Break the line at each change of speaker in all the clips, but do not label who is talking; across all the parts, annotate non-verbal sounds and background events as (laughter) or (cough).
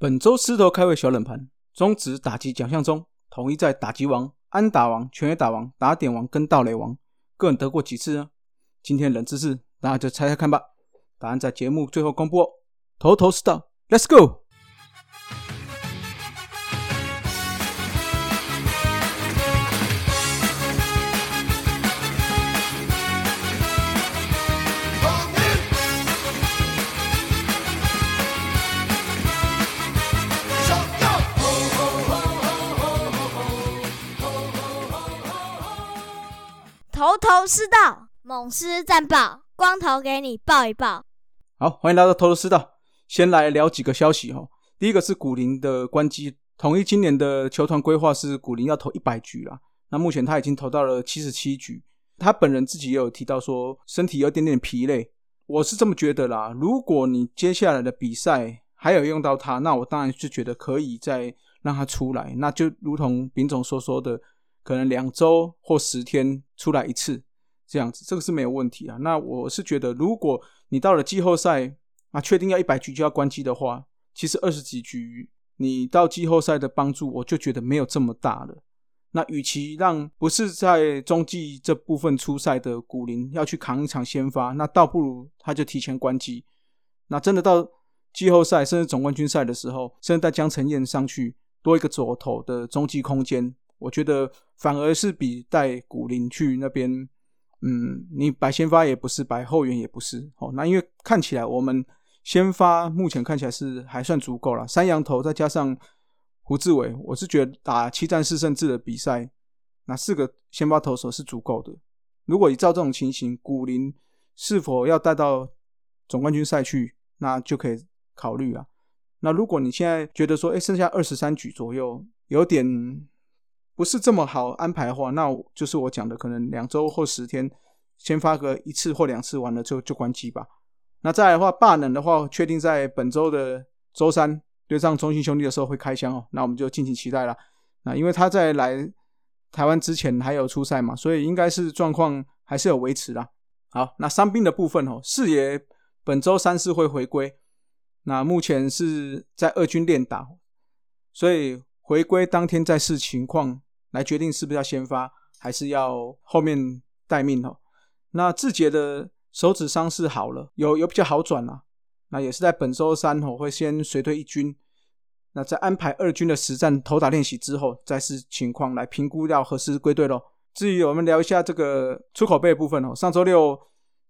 本周狮头开胃小冷盘，中职打击奖项中，统一在打击王、安打王、全垒打王、打点王跟盗垒王，个人得过几次呢？今天冷知识，大家就猜猜看吧。答案在节目最后公布哦。头头是道，Let's go！
头头是道，猛狮战报，光头给你报一报。
好，欢迎来到头头是道。先来聊几个消息哈。第一个是古林的关机，统一今年的球团规划是古林要投一百局啦。那目前他已经投到了七十七局，他本人自己也有提到说身体有点点疲累。我是这么觉得啦。如果你接下来的比赛还有用到他，那我当然是觉得可以再让他出来。那就如同丙总所说的。可能两周或十天出来一次，这样子，这个是没有问题啊。那我是觉得，如果你到了季后赛啊，确定要一百局就要关机的话，其实二十几局你到季后赛的帮助，我就觉得没有这么大了。那与其让不是在中继这部分出赛的古林要去扛一场先发，那倒不如他就提前关机。那真的到季后赛甚至总冠军赛的时候，甚至带江承彦上去多一个左投的中继空间。我觉得反而是比带古林去那边，嗯，你摆先发也不是，摆后援也不是，哦，那因为看起来我们先发目前看起来是还算足够了，三羊头再加上胡志伟，我是觉得打七战四胜制的比赛，那四个先发投手是足够的。如果你照这种情形，古林是否要带到总冠军赛去，那就可以考虑啊。那如果你现在觉得说，哎，剩下二十三局左右，有点。不是这么好安排的话，那就是我讲的，可能两周或十天，先发个一次或两次，完了就就关机吧。那再来的话，霸能的话，确定在本周的周三对上中信兄弟的时候会开箱哦，那我们就敬请期待了。那因为他在来台湾之前还有出赛嘛，所以应该是状况还是有维持的。好，那伤病的部分哦，四爷本周三四会回归，那目前是在二军练打，所以回归当天再视情况。来决定是不是要先发，还是要后面待命哦。那志杰的手指伤势好了，有有比较好转了。那也是在本周三哦，会先随队一军。那在安排二军的实战投打练习之后，再视情况来评估要何时归队喽。至于我们聊一下这个出口杯的部分哦，上周六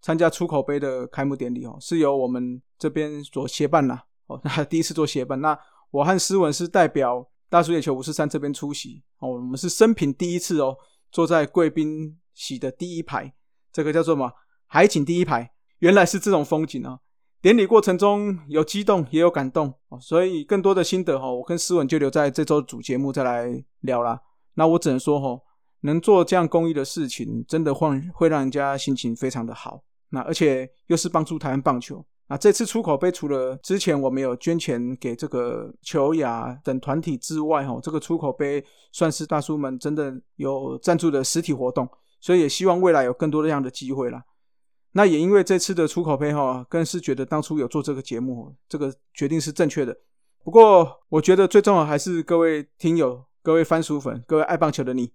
参加出口杯的开幕典礼哦，是由我们这边所协办啦。哦。那 (laughs) 第一次做协办，那我和思文是代表。大叔野球五四三这边出席哦，我们是生平第一次哦，坐在贵宾席的第一排，这个叫做嘛海景第一排，原来是这种风景啊！典礼过程中有激动也有感动哦，所以更多的心得哈，我跟思文就留在这周主节目再来聊啦。那我只能说哈，能做这样公益的事情，真的会会让人家心情非常的好，那而且又是帮助台湾棒球。那这次出口杯除了之前我们有捐钱给这个球雅等团体之外，哈，这个出口杯算是大叔们真的有赞助的实体活动，所以也希望未来有更多这样的机会啦。那也因为这次的出口杯，哈，更是觉得当初有做这个节目，这个决定是正确的。不过我觉得最重要还是各位听友、各位番薯粉、各位爱棒球的你，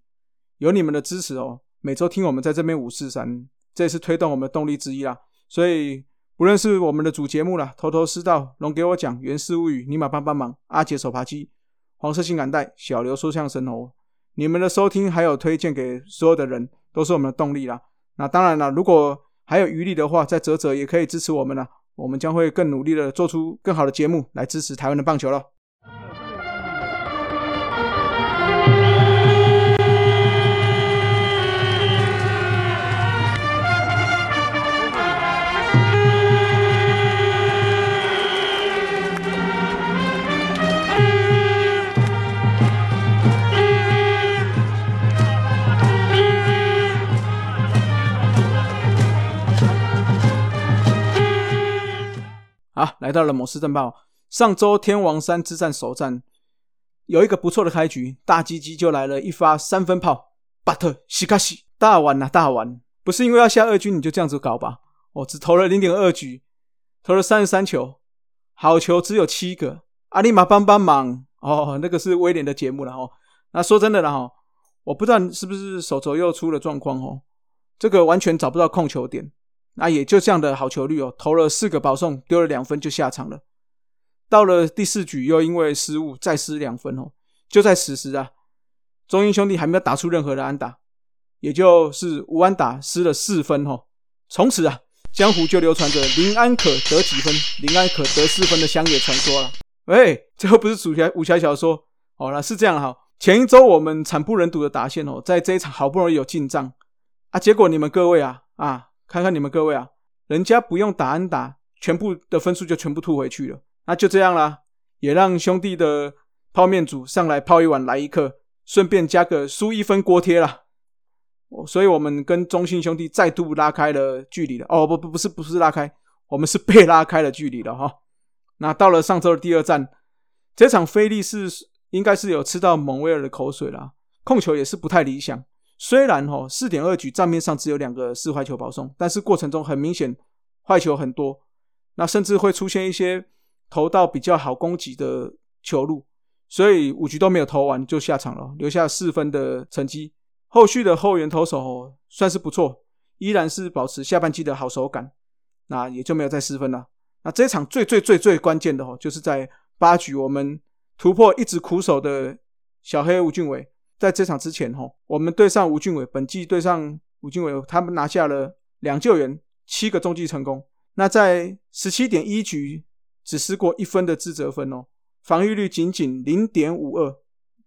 有你们的支持哦，每周听我们在这边五四三，这也是推动我们的动力之一啦。所以。不论是我们的主节目了，头头是道，龙给我讲原氏物语，尼玛帮帮忙，阿杰手扒鸡，黄色性感带，小刘说相声哦，你们的收听还有推荐给所有的人，都是我们的动力啦。那当然了，如果还有余力的话，再折折也可以支持我们了，我们将会更努力的做出更好的节目来支持台湾的棒球了。好，来到了某市战报。上周天王山之战首战有一个不错的开局，大鸡鸡就来了一发三分炮。But 西卡西大碗呐大碗，不是因为要下二军你就这样子搞吧？哦，只投了零点二局，投了三十三球，好球只有七个，阿里玛帮帮忙哦，那个是威廉的节目了哦。那说真的了哈，我不知道你是不是手肘又出了状况哦，这个完全找不到控球点。那也就这样的好球率哦，投了四个保送，丢了两分就下场了。到了第四局又因为失误再失两分哦，就在此时啊，中英兄弟还没有打出任何的安打，也就是吴安打失了四分哦。从此啊，江湖就流传着林安可得几分，林安可得四分的乡野传说了。喂，这又不是武侠武侠小说好了是这样哈。前一周我们惨不忍睹的打线哦，在这一场好不容易有进账啊，结果你们各位啊啊，看看你们各位啊，人家不用打安打，全部的分数就全部吐回去了。那就这样啦，也让兄弟的泡面组上来泡一碗来一客，顺便加个输一分锅贴啦。所以我们跟中信兄弟再度拉开了距离了。哦，不不不是不是拉开，我们是被拉开了距离了哈。那到了上周的第二站，这场菲利是应该是有吃到蒙威尔的口水了，控球也是不太理想。虽然哈四点二局账面上只有两个四坏球保送，但是过程中很明显坏球很多，那甚至会出现一些。投到比较好攻击的球路，所以五局都没有投完就下场了，留下四分的成绩。后续的后援投手算是不错，依然是保持下半季的好手感，那也就没有再失分了。那这场最最最最关键的哦，就是在八局我们突破一直苦守的小黑吴俊伟，在这场之前哈，我们对上吴俊伟，本季对上吴俊伟，他们拿下了两救援，七个中继成功。那在十七点一局。只失过一分的自责分哦，防御率仅仅零点五二，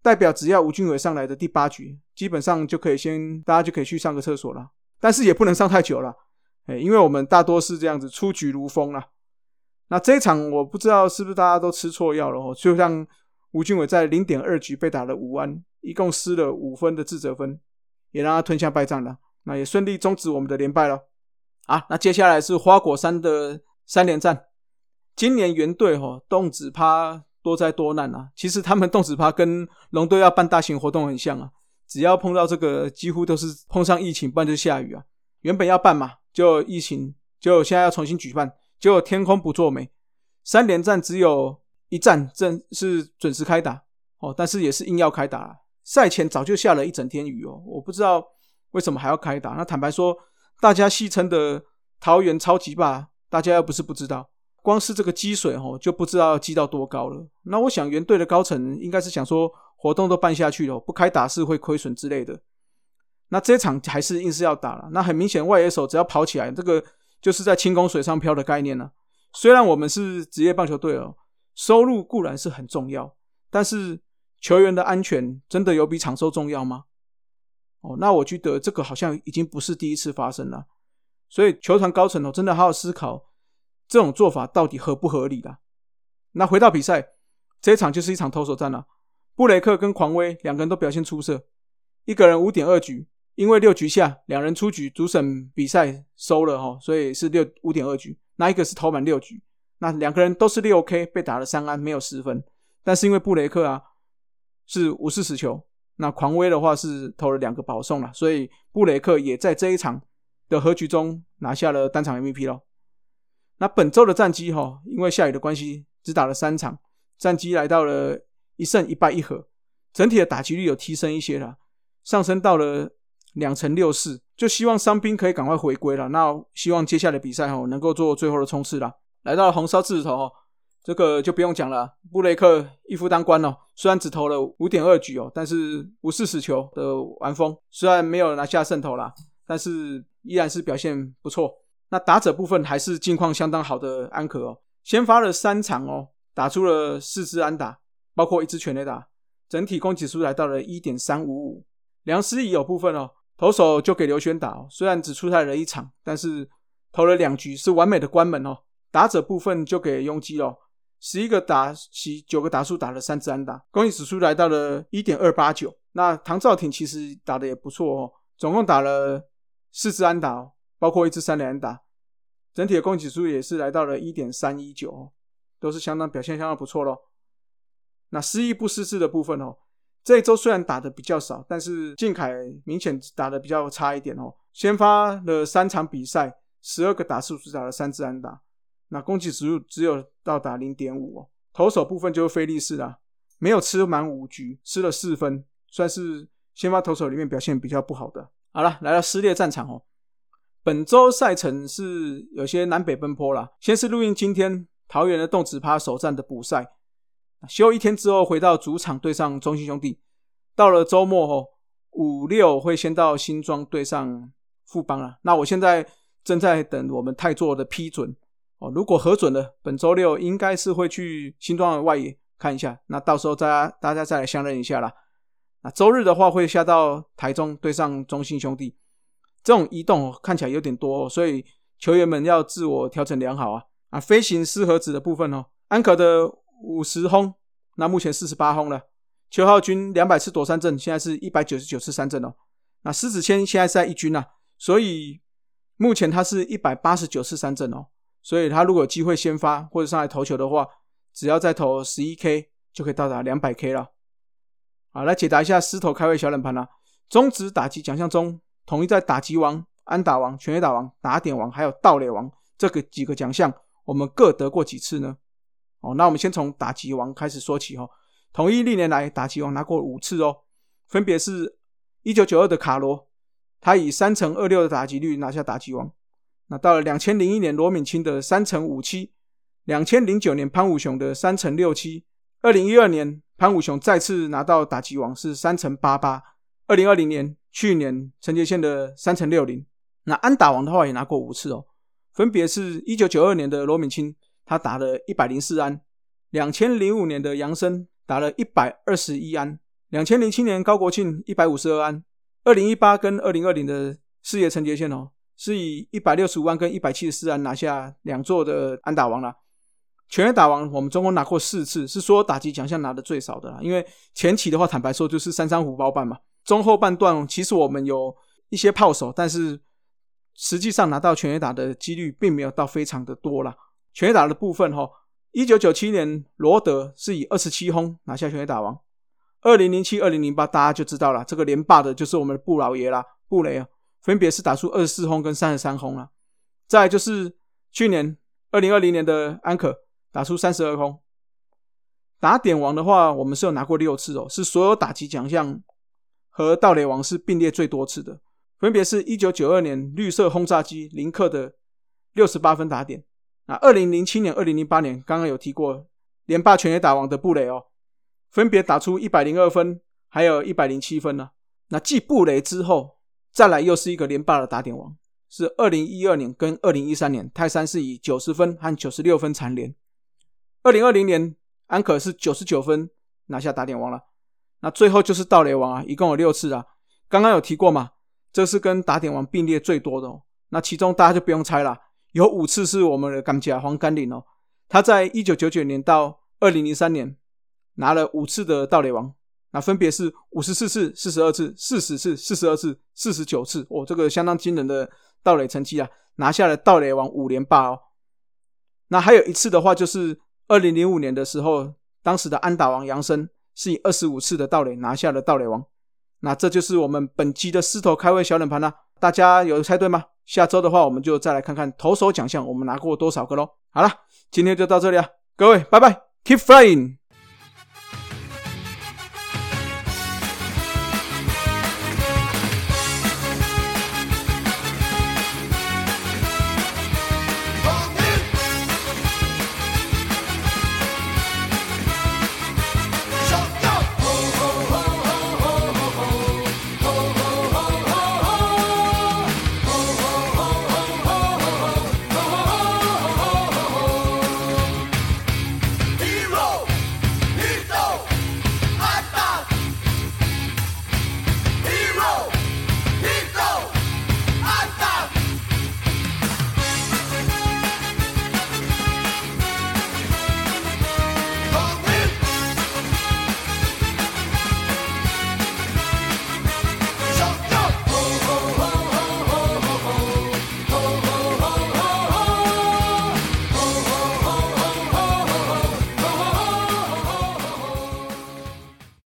代表只要吴俊伟上来的第八局，基本上就可以先大家就可以去上个厕所了，但是也不能上太久了，哎，因为我们大多是这样子出局如风啊。那这一场我不知道是不是大家都吃错药了哦，就像吴俊伟在零点二局被打了五安，一共失了五分的自责分，也让他吞下败仗了，那也顺利终止我们的连败了。啊，那接下来是花果山的三连战。今年原队哈动子趴多灾多难啊！其实他们动子趴跟龙队要办大型活动很像啊，只要碰到这个，几乎都是碰上疫情，不然就下雨啊。原本要办嘛，就疫情，就现在要重新举办，结果天空不作美，三连战只有一战正是准时开打哦，但是也是硬要开打。赛前早就下了一整天雨哦，我不知道为什么还要开打。那坦白说，大家戏称的桃园超级霸，大家又不是不知道。光是这个积水哦，就不知道积到多高了。那我想原队的高层应该是想说，活动都办下去了，不开打是会亏损之类的。那这场还是硬是要打了。那很明显，外野手只要跑起来，这个就是在轻功水上漂的概念呢。虽然我们是职业棒球队哦，收入固然是很重要，但是球员的安全真的有比场收重要吗？哦，那我觉得这个好像已经不是第一次发生了。所以球团高层哦，真的好好思考。这种做法到底合不合理的？那回到比赛，这一场就是一场投手战了。布雷克跟狂威两个人都表现出色，一个人五点二局，因为六局下两人出局，主审比赛收了哈，所以是六五点二局。那一个是投满六局，那两个人都是六 K，被打了三安，没有失分。但是因为布雷克啊是五四十球，那狂威的话是投了两个保送了，所以布雷克也在这一场的和局中拿下了单场 MVP 咯。那本周的战绩哈，因为下雨的关系，只打了三场，战绩来到了一胜一败一和，整体的打击率有提升一些了，上升到了两成六四，就希望伤兵可以赶快回归了。那希望接下来比赛哈，能够做最后的冲刺了。来到了红烧狮子头哦，这个就不用讲了，布雷克一夫当关哦，虽然只投了五点二局哦，但是五四十球的完封，虽然没有拿下胜投啦，但是依然是表现不错。那打者部分还是近况相当好的安可哦，先发了三场哦，打出了四支安打，包括一支全垒打，整体攻击数来到了一点三五五。梁思怡有部分哦，投手就给刘轩打哦，虽然只出赛了一场，但是投了两局是完美的关门哦。打者部分就给拥基哦，十一个打席九个打数打了三支安打，攻击指数来到了一点二八九。那唐兆廷其实打的也不错哦，总共打了四支安打。包括一支三连安打，整体的攻击数也是来到了一点三一九，都是相当表现相当不错咯。那失意不失智的部分哦，这一周虽然打的比较少，但是靖凯明显打的比较差一点哦。先发了三场比赛，十二个打数只打了三支安打，那攻击指数只有到达零点五哦，投手部分就是菲利士啦，没有吃满五局，吃了四分，算是先发投手里面表现比较不好的。好了，来到撕裂战场哦。本周赛程是有些南北奔波啦。先是录音今天桃园的动子趴首战的补赛，休一天之后回到主场对上中信兄弟。到了周末哦，五六会先到新庄对上富邦啊。那我现在正在等我们泰座的批准哦。如果核准了，本周六应该是会去新庄的外野看一下。那到时候大家大家再来相认一下啦。那周日的话会下到台中对上中信兄弟。这种移动看起来有点多，所以球员们要自我调整良好啊啊！飞行四盒子的部分哦，安可的五十轰，那目前四十八轰了。邱浩军两百次躲三阵，现在是一百九十九次三阵哦。那狮子谦现在是在一军啊，所以目前他是一百八十九次三阵哦。所以他如果有机会先发或者上来投球的话，只要再投十一 K 就可以到达两百 K 了。好，来解答一下狮头开胃小冷盘啦。中职打击奖项中。统一在打击王、安打王、全垒打王、打点王，还有盗垒王这个几个奖项，我们各得过几次呢？哦，那我们先从打击王开始说起哦。统一历年来打击王拿过五次哦，分别是一九九二的卡罗，他以三乘二六的打击率拿下打击王。那到了两千零一年罗敏清的三乘五七，两千零九年潘武雄的三乘六七，二零一二年潘武雄再次拿到打击王是三乘八八，二零二零年。去年陈杰宪的三乘六零，那安打王的话也拿过五次哦，分别是一九九二年的罗敏清，他打了一百零四安；两千零五年的杨森打了一百二十一安；两千零七年高国庆一百五十二安；二零一八跟二零二零的事业陈杰宪哦，是以一百六十五万跟一百七十四万拿下两座的安打王了。全垒打王我们总共拿过四次，是说打击奖项拿的最少的啦，因为前期的话坦白说就是三三虎包办嘛。中后半段，其实我们有一些炮手，但是实际上拿到全垒打的几率并没有到非常的多啦。全垒打的部分，哈，一九九七年罗德是以二十七轰拿下全垒打王，二零零七、二零零八大家就知道了，这个连霸的就是我们的布老爷啦，布雷啊，分别是打出二十四轰跟三十三轰了。再就是去年二零二零年的安可打出三十二轰，打点王的话，我们是有拿过六次哦，是所有打击奖项。和盗垒王是并列最多次的，分别是一九九二年绿色轰炸机林克的六十八分打点，那二零零七年、二零零八年刚刚有提过连霸全垒打王的布雷哦，分别打出一百零二分，还有一百零七分呢。那继布雷之后，再来又是一个连霸的打点王，是二零一二年跟二零一三年泰山是以九十分和九十六分蝉联，二零二零年安可是九十九分拿下打点王了。那最后就是盗雷王啊，一共有六次啊。刚刚有提过嘛，这是跟打点王并列最多的。哦。那其中大家就不用猜了，有五次是我们的甘家黄甘岭哦。他在一九九九年到二零零三年拿了五次的盗雷王，那分别是五十四次、四十二次、四十次、四十二次、四十九次。哦，这个相当惊人的盗垒成绩啊，拿下了盗垒王五连霸哦。那还有一次的话，就是二零零五年的时候，当时的安打王杨森。是以二十五次的盗垒拿下了盗垒王，那这就是我们本期的狮头开胃小冷盘啦。大家有猜对吗？下周的话，我们就再来看看投手奖项我们拿过多少个喽。好了，今天就到这里啊，各位拜拜，Keep flying。